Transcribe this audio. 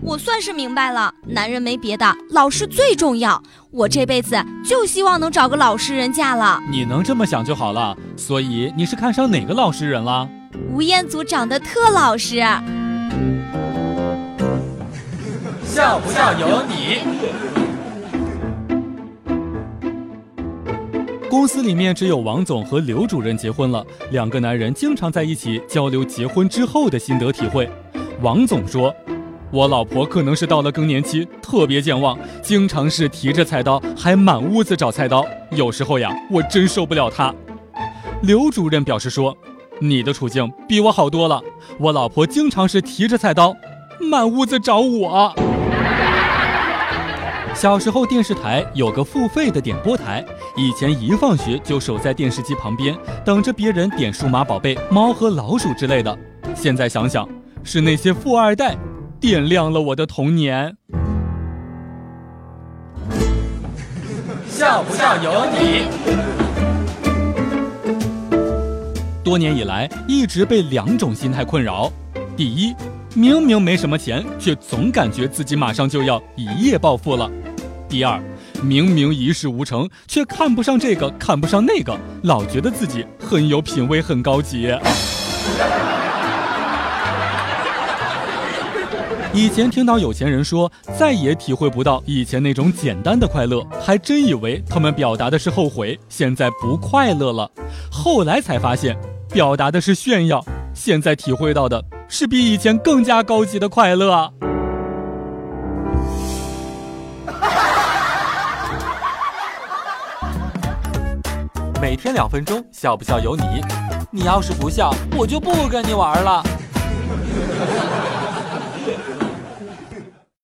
我算是明白了，男人没别的，老实最重要。我这辈子就希望能找个老实人嫁了。你能这么想就好了。所以你是看上哪个老实人了？吴彦祖长得特老实。笑不笑由你。公司里面只有王总和刘主任结婚了，两个男人经常在一起交流结婚之后的心得体会。王总说。我老婆可能是到了更年期，特别健忘，经常是提着菜刀，还满屋子找菜刀。有时候呀，我真受不了她。刘主任表示说：“你的处境比我好多了，我老婆经常是提着菜刀，满屋子找我。”小时候电视台有个付费的点播台，以前一放学就守在电视机旁边，等着别人点数码宝贝、猫和老鼠之类的。现在想想，是那些富二代。点亮了我的童年。笑不笑由你。多年以来，一直被两种心态困扰：第一，明明没什么钱，却总感觉自己马上就要一夜暴富了；第二，明明一事无成，却看不上这个，看不上那个，老觉得自己很有品位，很高级。以前听到有钱人说再也体会不到以前那种简单的快乐，还真以为他们表达的是后悔，现在不快乐了。后来才发现，表达的是炫耀，现在体会到的是比以前更加高级的快乐。每天两分钟，笑不笑由你。你要是不笑，我就不跟你玩了。